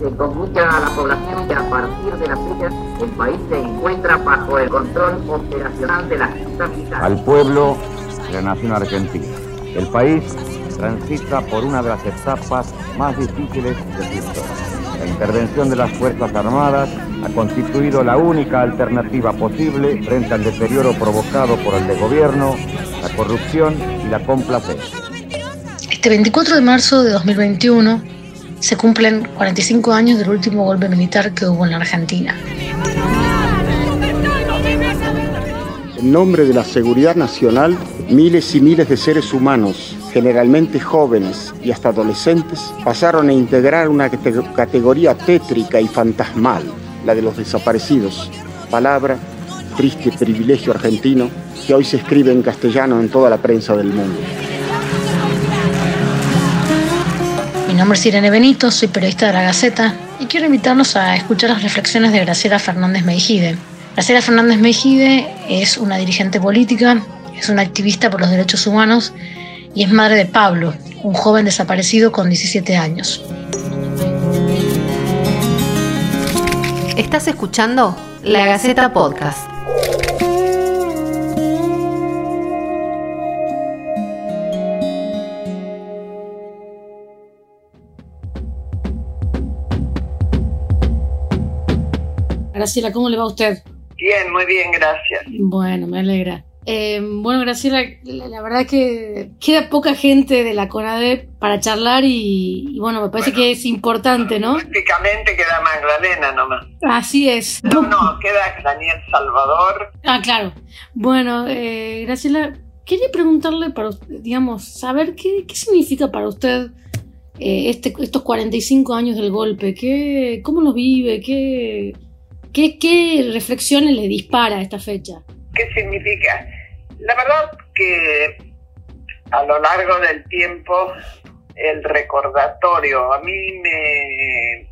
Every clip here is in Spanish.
se comunica a la población que a partir de la fecha el país se encuentra bajo el control operacional de la Junta Militar. Al pueblo de la nación argentina. El país transita por una de las etapas más difíciles de su historia. La intervención de las Fuerzas Armadas ha constituido la única alternativa posible frente al deterioro provocado por el desgobierno, la corrupción y la complacencia. Este 24 de marzo de 2021 se cumplen 45 años del último golpe militar que hubo en la Argentina. En nombre de la seguridad nacional, miles y miles de seres humanos, generalmente jóvenes y hasta adolescentes, pasaron a integrar una categoría tétrica y fantasmal, la de los desaparecidos. Palabra, triste privilegio argentino, que hoy se escribe en castellano en toda la prensa del mundo. Nombre es Irene Benito, soy periodista de La Gaceta y quiero invitarlos a escuchar las reflexiones de Graciela Fernández Meijide. Graciela Fernández Meijide es una dirigente política, es una activista por los derechos humanos y es madre de Pablo, un joven desaparecido con 17 años. Estás escuchando La Gaceta Podcast. Graciela, ¿cómo le va a usted? Bien, muy bien, gracias. Bueno, me alegra. Eh, bueno, Graciela, la, verdad es que queda poca gente de la CONADE para charlar y, bueno, me parece que es importante, ¿no? Prácticamente queda Magdalena nomás. Así es. No, no, queda Daniel Salvador. Ah, claro. Bueno, eh, Graciela, quería preguntarle para, digamos, saber qué, qué significa para usted eh, este, estos 45 años del golpe, qué, cómo lo vive, qué, qué, qué reflexiones le dispara a esta fecha. ¿Qué significa? La verdad que a lo largo del tiempo el recordatorio a mí me...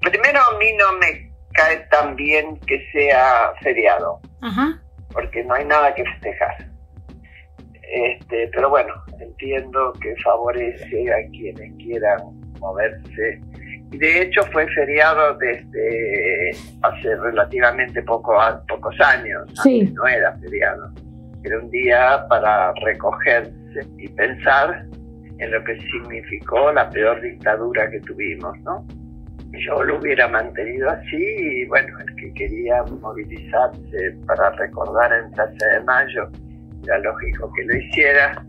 Primero a mí no me cae tan bien que sea feriado, porque no hay nada que festejar. Este, pero bueno, entiendo que favorece a quienes quieran moverse. De hecho fue feriado desde hace relativamente poco, pocos años. Sí. No era feriado. Era un día para recogerse y pensar en lo que significó la peor dictadura que tuvimos, ¿no? Yo lo hubiera mantenido así y bueno, el que quería movilizarse para recordar en Plaza de Mayo era lógico que lo hiciera,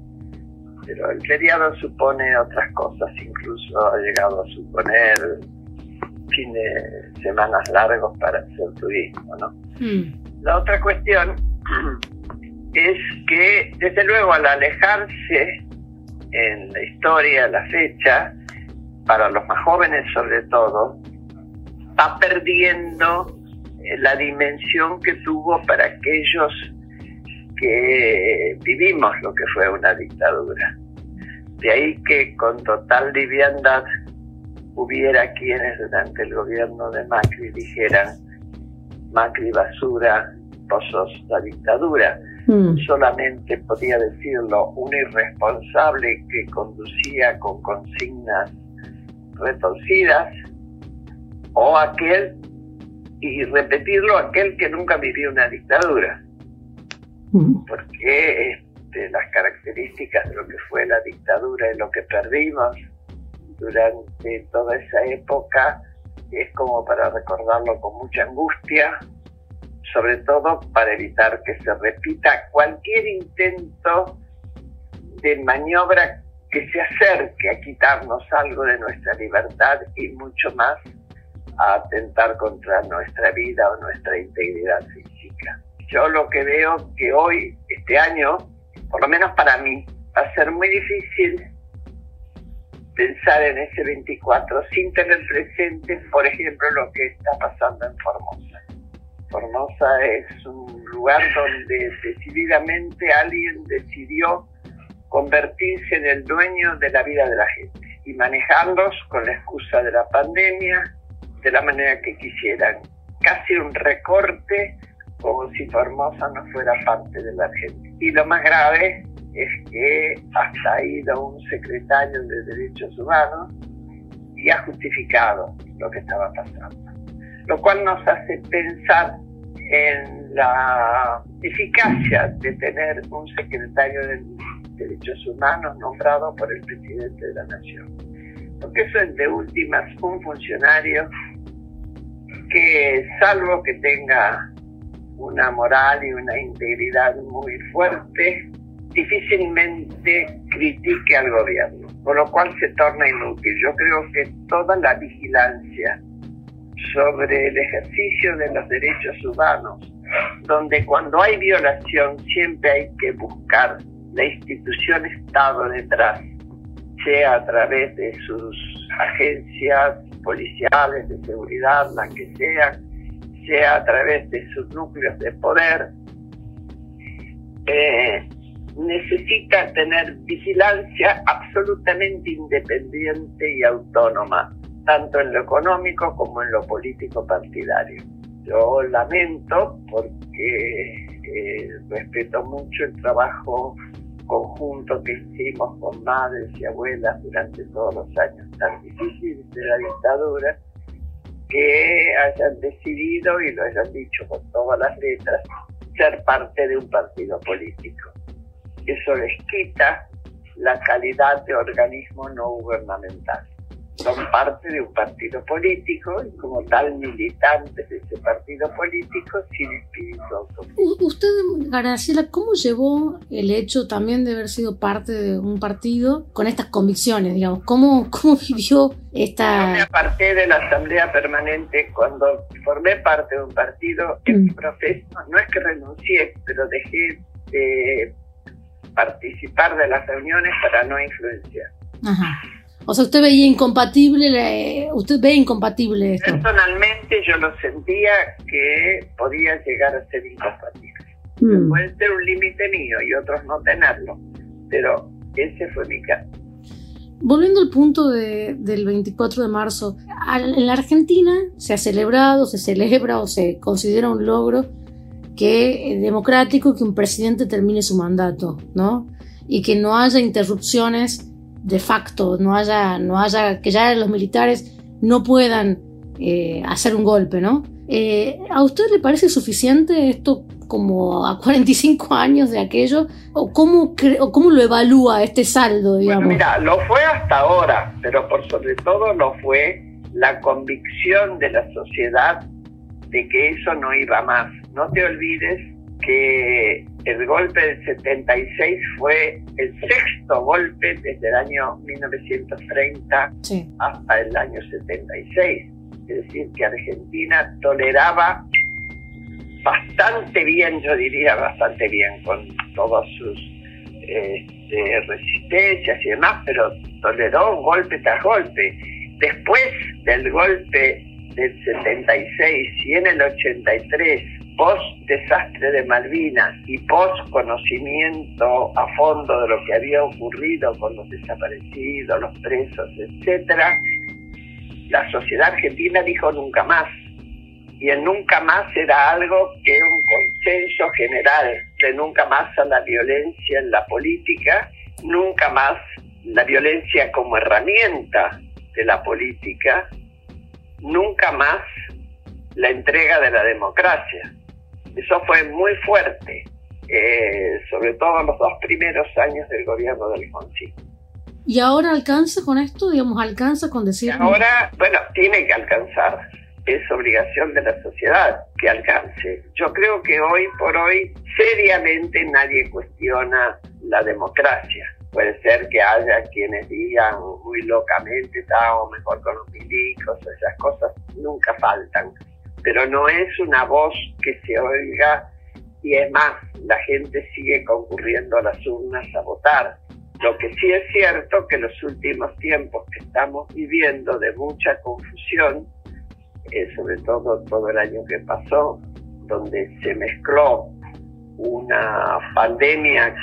pero el feriado supone otras cosas, incluso ha llegado a suponer fines de semanas largos para hacer turismo, ¿no? Mm. La otra cuestión es que, desde luego, al alejarse en la historia, la fecha, para los más jóvenes sobre todo, va perdiendo eh, la dimensión que tuvo para aquellos que vivimos lo que fue una dictadura. De ahí que con total liviandad hubiera quienes durante el gobierno de Macri dijeran Macri basura, pozos la dictadura. Mm. Solamente podía decirlo un irresponsable que conducía con consignas retorcidas o aquel, y repetirlo, aquel que nunca vivió una dictadura. Porque este, las características de lo que fue la dictadura y lo que perdimos durante toda esa época es como para recordarlo con mucha angustia, sobre todo para evitar que se repita cualquier intento de maniobra que se acerque a quitarnos algo de nuestra libertad y mucho más a atentar contra nuestra vida o nuestra integridad física yo lo que veo que hoy, este año, por lo menos para mí, va a ser muy difícil pensar en ese 24 sin tener presente, por ejemplo, lo que está pasando en Formosa. Formosa es un lugar donde decididamente alguien decidió convertirse en el dueño de la vida de la gente y manejarlos con la excusa de la pandemia de la manera que quisieran. Casi un recorte como si Formosa no fuera parte de la Argentina. Y lo más grave es que hasta ha ido un secretario de Derechos Humanos y ha justificado lo que estaba pasando. Lo cual nos hace pensar en la eficacia de tener un secretario de Derechos Humanos nombrado por el presidente de la Nación. Porque eso es de últimas un funcionario que salvo que tenga una moral y una integridad muy fuerte, difícilmente critique al gobierno, con lo cual se torna inútil. Yo creo que toda la vigilancia sobre el ejercicio de los derechos humanos, donde cuando hay violación siempre hay que buscar la institución Estado detrás, sea a través de sus agencias policiales, de seguridad, las que sean, sea a través de sus núcleos de poder, eh, necesita tener vigilancia absolutamente independiente y autónoma, tanto en lo económico como en lo político partidario. Yo lamento porque eh, respeto mucho el trabajo conjunto que hicimos con madres y abuelas durante todos los años tan difíciles de la dictadura, que hayan decidido, y lo hayan dicho con todas las letras, ser parte de un partido político. Eso les quita la calidad de organismo no gubernamental son parte de un partido político y como tal militantes de ese partido político sin espíritu autónomo. Usted, Graciela, ¿cómo llevó el hecho también de haber sido parte de un partido con estas convicciones, digamos? ¿Cómo, cómo vivió esta...? Yo me aparté de la Asamblea Permanente cuando formé parte de un partido en mm. proceso, no es que renuncié, pero dejé de participar de las reuniones para no influenciar. Ajá. O sea, usted veía incompatible, usted ve incompatible esto. Personalmente yo lo sentía que podía llegar a ser incompatible. Mm. Puede ser un límite mío y otros no tenerlo, pero ese fue mi caso. Volviendo al punto de, del 24 de marzo, en la Argentina se ha celebrado, se celebra o se considera un logro que es democrático que un presidente termine su mandato, ¿no? Y que no haya interrupciones de facto, no haya, no haya, que ya los militares no puedan eh, hacer un golpe, ¿no? Eh, ¿A usted le parece suficiente esto como a 45 años de aquello? ¿O cómo, o cómo lo evalúa este saldo, digamos? Bueno, mira, lo fue hasta ahora, pero por sobre todo lo fue la convicción de la sociedad de que eso no iba más. No te olvides que el golpe del 76 fue el sexto golpe desde el año 1930 hasta el año 76. Es decir, que Argentina toleraba bastante bien, yo diría bastante bien, con todas sus este, resistencias y demás, pero toleró golpe tras golpe. Después del golpe del 76 y en el 83 post desastre de Malvinas y post conocimiento a fondo de lo que había ocurrido con los desaparecidos, los presos, etcétera, la sociedad argentina dijo nunca más. Y el nunca más era algo que un consenso general de nunca más a la violencia en la política, nunca más la violencia como herramienta de la política, nunca más la entrega de la democracia. Eso fue muy fuerte, eh, sobre todo en los dos primeros años del gobierno de Alfonsín. ¿Y ahora alcanza con esto? Digamos, ¿alcanza con decir...? Ahora, bueno, tiene que alcanzar. Es obligación de la sociedad que alcance. Yo creo que hoy por hoy seriamente nadie cuestiona la democracia. Puede ser que haya quienes digan muy locamente, estamos mejor con los milicos, esas cosas nunca faltan pero no es una voz que se oiga y es más, la gente sigue concurriendo a las urnas a votar. Lo que sí es cierto que los últimos tiempos que estamos viviendo de mucha confusión, eh, sobre todo todo el año que pasó, donde se mezcló una pandemia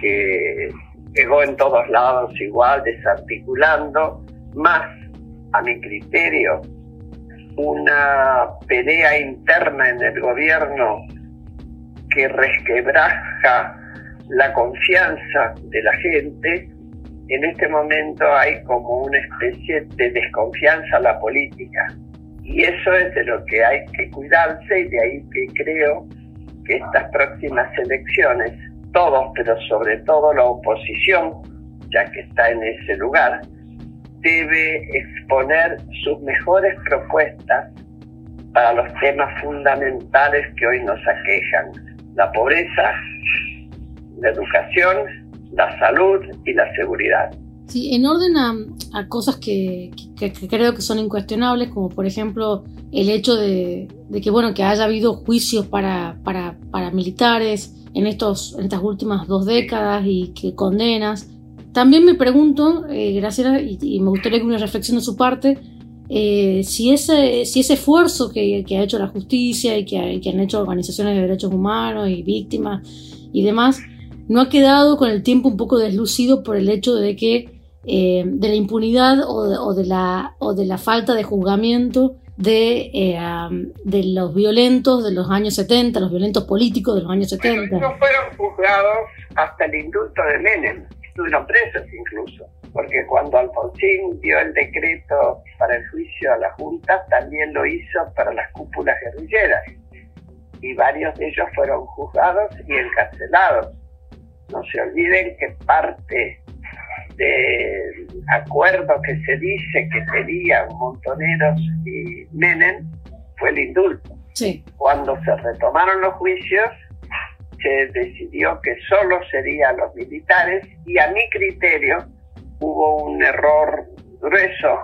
que llegó en todos lados igual, desarticulando, más a mi criterio una pelea interna en el gobierno que resquebraja la confianza de la gente, en este momento hay como una especie de desconfianza a la política. Y eso es de lo que hay que cuidarse y de ahí que creo que estas próximas elecciones, todos, pero sobre todo la oposición, ya que está en ese lugar, debe exponer sus mejores propuestas para los temas fundamentales que hoy nos aquejan, la pobreza, la educación, la salud y la seguridad. Sí, en orden a, cosas que, creo que son incuestionables, como por ejemplo el hecho de, que bueno que haya habido juicios para, para, militares en, estos, en estas últimas dos décadas y que condenas. También me pregunto, eh, Graciela, y, me gustaría que una reflexión de su parte, eh, si, ese, si ese esfuerzo que, ha hecho la justicia y que, que han hecho organizaciones de derechos humanos y víctimas y demás, no ha quedado con el tiempo un poco deslucido por el hecho de que eh, de la impunidad o de, la, o de la falta de juzgamiento de, eh, de los violentos de los años 70, los violentos políticos de los años 70. no fueron juzgados hasta el indulto de Menem, estuvieron presos incluso, porque cuando Alfonsín dio el decreto para el juicio a la Junta, también lo hizo para las cúpulas guerrilleras, y varios de ellos fueron juzgados y encarcelados. No se olviden que parte del acuerdo que se dice que tenían Montoneros y Menem fue el indulto. Cuando se retomaron los juicios, se decidió que solo serían los militares y a mi criterio hubo un error grueso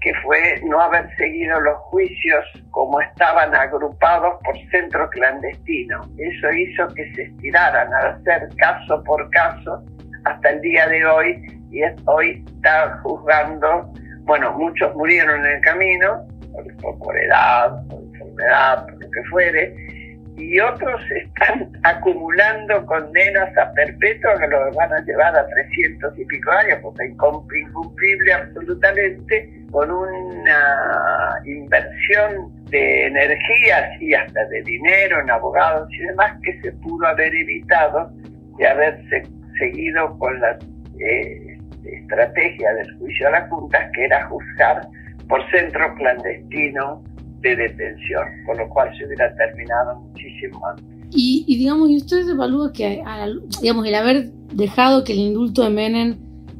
que fue no haber seguido los juicios como estaban agrupados por centro clandestino. Eso hizo que se estiraran a hacer caso por caso hasta el día de hoy y hoy está juzgando, bueno, muchos murieron en el camino, por edad, por enfermedad, por lo que fuere, y otros están acumulando condenas a perpetua que los van a llevar a 300 y pico años, porque es incumplible absolutamente, con una inversión de energías y hasta de dinero en abogados y demás que se pudo haber evitado de haberse seguido con la eh, estrategia del juicio a la Junta, que era juzgar por centro clandestino de detención, con lo cual se hubiera terminado muchísimo antes. Y, digamos, ¿y usted evalúa que, digamos, el haber dejado que el indulto de Menem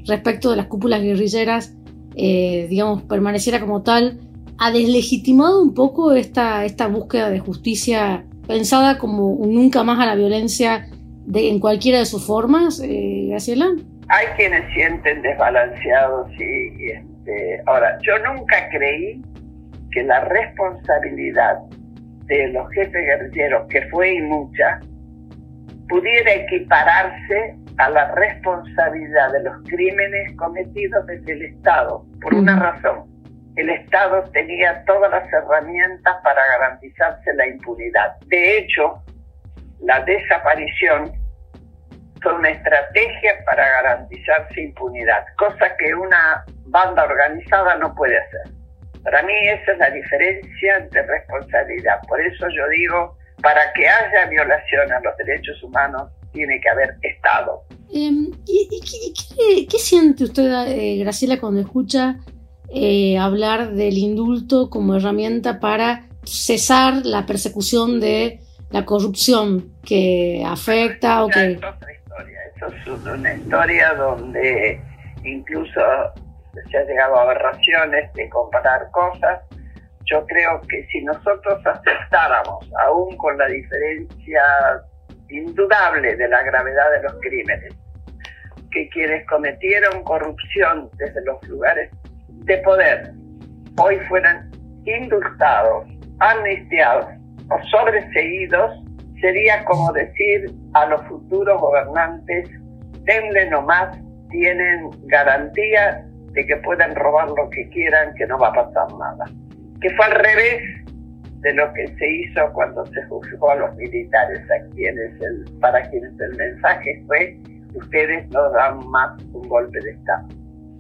respecto de las cúpulas guerrilleras, eh, digamos, permaneciera como tal, ha deslegitimado un poco esta, esta búsqueda de justicia pensada como nunca más a la violencia de, en cualquiera de sus formas, eh, Graciela? Hay quienes sienten desbalanceados y, este, ahora, yo nunca creí que la responsabilidad de los jefes guerrilleros, que fue y mucha, pudiera equipararse a la responsabilidad de los crímenes cometidos desde el Estado, por una razón. El Estado tenía todas las herramientas para garantizarse la impunidad. De hecho, la desaparición fue una estrategia para garantizarse impunidad, cosa que una banda organizada no puede hacer. Para mí esa es la diferencia de responsabilidad. Por eso yo digo, para que haya violación a los derechos humanos, tiene que haber Estado. Em, ¿Y, qué, siente usted, eh, Graciela, cuando escucha eh, hablar del indulto como herramienta para cesar la persecución de la corrupción que afecta o que... Es otra historia, eso es una historia donde incluso se ha llegado a aberraciones de comparar cosas. Yo creo que si nosotros aceptáramos, aún con la diferencia indudable de la gravedad de los crímenes, que quienes cometieron corrupción desde los lugares de poder hoy fueran indultados, amnistiados o sobreseídos, sería como decir a los futuros gobernantes, denle nomás, tienen garantía de que puedan robar lo que quieran, que no va a pasar nada. Que fue al revés de lo que se hizo cuando se juzgó a los militares, a quienes el, para quienes el mensaje fue, ustedes no dan más un golpe de Estado.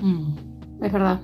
Mm, es verdad.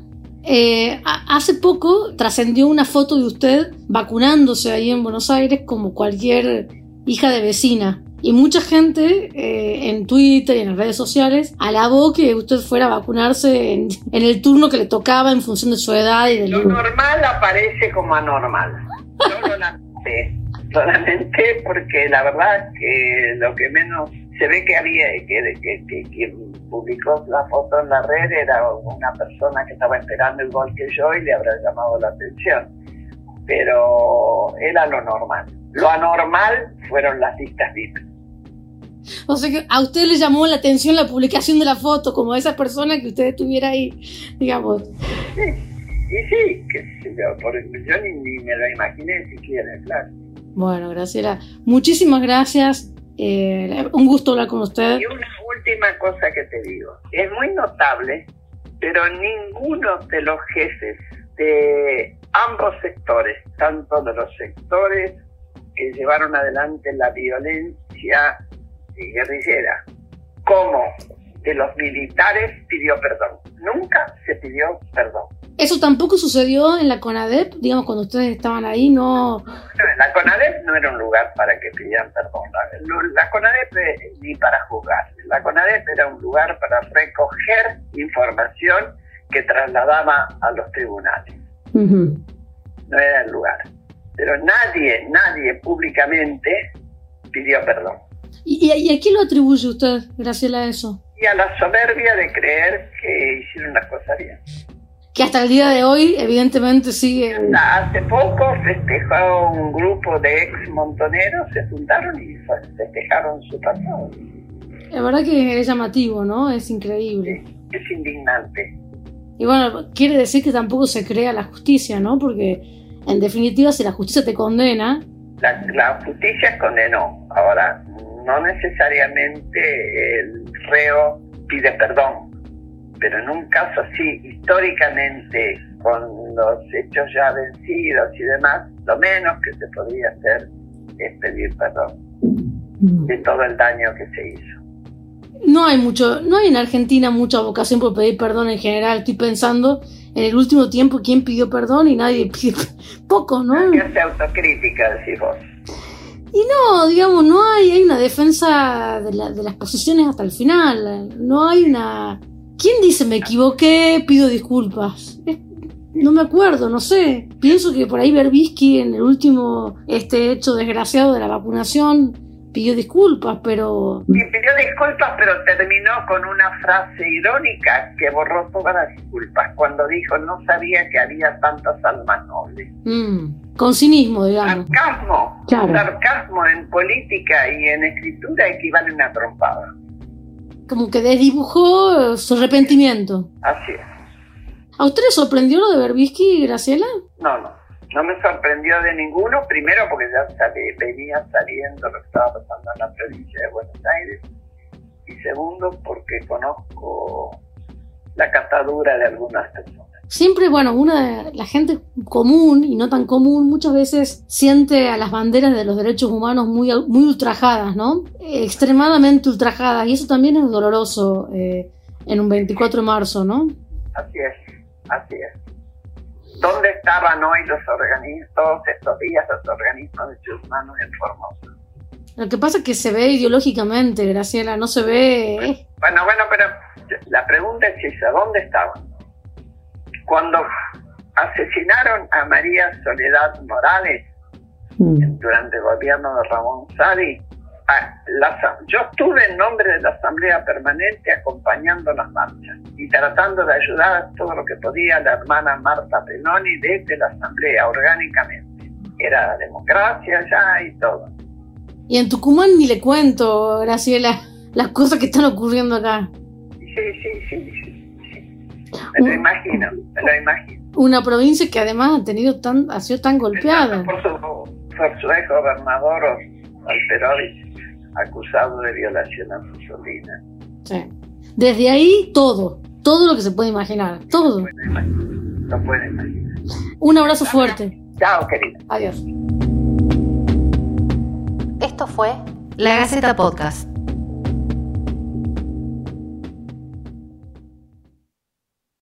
Eh, hace poco trascendió una foto de usted vacunándose ahí en Buenos Aires como cualquier hija de vecina. Y mucha gente eh, en Twitter y en las redes sociales alabó que usted fuera a vacunarse en, en, el turno que le tocaba en función de su edad y del Lo normal aparece como anormal. Yo lo lamenté, lo lamenté porque la verdad que lo que menos se ve que había, que, que, que quien publicó la foto en la red era una persona que estaba esperando igual que yo y le habrá llamado la atención. Pero era lo normal. Lo anormal fueron las listas VIP. O sea que a usted le llamó la atención la publicación de la foto, como esa persona que usted estuviera ahí, digamos. Sí, y sí, que yo, por, yo ni, ni, me lo imaginé siquiera, claro. Bueno, Graciela, muchísimas gracias. Eh, un gusto hablar con usted. Y una última cosa que te digo. Es muy notable, pero ninguno de los jefes de ambos sectores, tanto de los sectores que llevaron adelante la violencia guerrillera como de los militares pidió perdón. Nunca se pidió perdón. ¿Eso tampoco sucedió en la CONADEP? Digamos, cuando ustedes estaban ahí, no... La CONADEP no era un lugar para que pidieran perdón. La, la CONADEP ni para juzgar. La CONADEP era un lugar para recoger información que trasladaba a los tribunales. Uh -huh. No era el lugar. Pero nadie, nadie públicamente pidió perdón. ¿Y, y a quién lo atribuye usted, Graciela, a eso? Y a la soberbia de creer que hicieron las cosas bien. Que hasta el día de hoy, evidentemente, sigue. Hace poco festejó un grupo de ex montoneros, se juntaron y festejaron su pasado. La verdad que es llamativo, ¿no? Es increíble. Sí, es indignante. Y bueno, quiere decir que tampoco se crea la justicia, ¿no? Porque en definitiva, si la justicia te condena. La, la justicia condenó. Ahora, no necesariamente el reo pide perdón, pero en un caso así, históricamente, con los hechos ya vencidos y demás, lo menos que se podría hacer es pedir perdón de todo el daño que se hizo. No hay mucho, no hay en Argentina mucha vocación por pedir perdón en general. Estoy pensando en el último tiempo quién pidió perdón y nadie pide poco, ¿no? Que hace autocrítica, decís vos. Y no, digamos, no hay, hay una defensa de, la, de, las posiciones hasta el final. No hay una... ¿Quién dice me equivoqué, pido disculpas? No me acuerdo, no sé. Pienso que por ahí Berbisky en el último este hecho desgraciado de la vacunación pidió disculpas, pero... Sí, pidió disculpas, pero terminó con una frase irónica que borró todas las disculpas, cuando dijo no sabía que había tantas almas nobles. Mm, con cinismo, digamos. Sarcasmo. Claro. Sarcasmo en política y en escritura equivale a una trompada. Como que desdibujó su arrepentimiento. Así es. ¿A usted le sorprendió lo de Berbisky, Graciela? No, no. No me sorprendió de ninguno, primero porque ya salí, venía saliendo lo que estaba pasando en la provincia de Buenos Aires, y segundo porque conozco la catadura de algunas personas. Siempre, bueno, una de la gente común y no tan común muchas veces siente a las banderas de los derechos humanos muy, muy ultrajadas, ¿no? Extremadamente ultrajadas, y eso también es doloroso eh, en un 24 de marzo, ¿no? Así es, así es. ¿Dónde estaban hoy los organismos, todos estos días los organismos de derechos humanos en Formosa? Lo que pasa es que se ve ideológicamente, Graciela, no se ve... Bueno, bueno, pero la pregunta es esa, ¿dónde estaban? Cuando asesinaron a María Soledad Morales mm. durante el gobierno de Ramón Sadi, la, yo estuve en nombre de la Asamblea Permanente acompañando las marchas y tratando de ayudar todo lo que podía la hermana Marta Penoni desde la Asamblea orgánicamente. Era democracia ya y todo. Y en Tucumán ni le cuento, Graciela, las cosas que están ocurriendo acá. Sí, sí, sí, sí. sí. Me lo imagino, me lo imagino. Una provincia que además ha tenido tan, ha sido tan golpeada. Por su, por su ex gobernador Alterovich acusado de violación a Mussolina. Sí. Desde ahí todo, todo lo que se puede imaginar, todo. No puede imaginar. No puede imaginar. Un abrazo fuerte. Chao, querida. Adiós. Esto fue La Gaceta Podcast.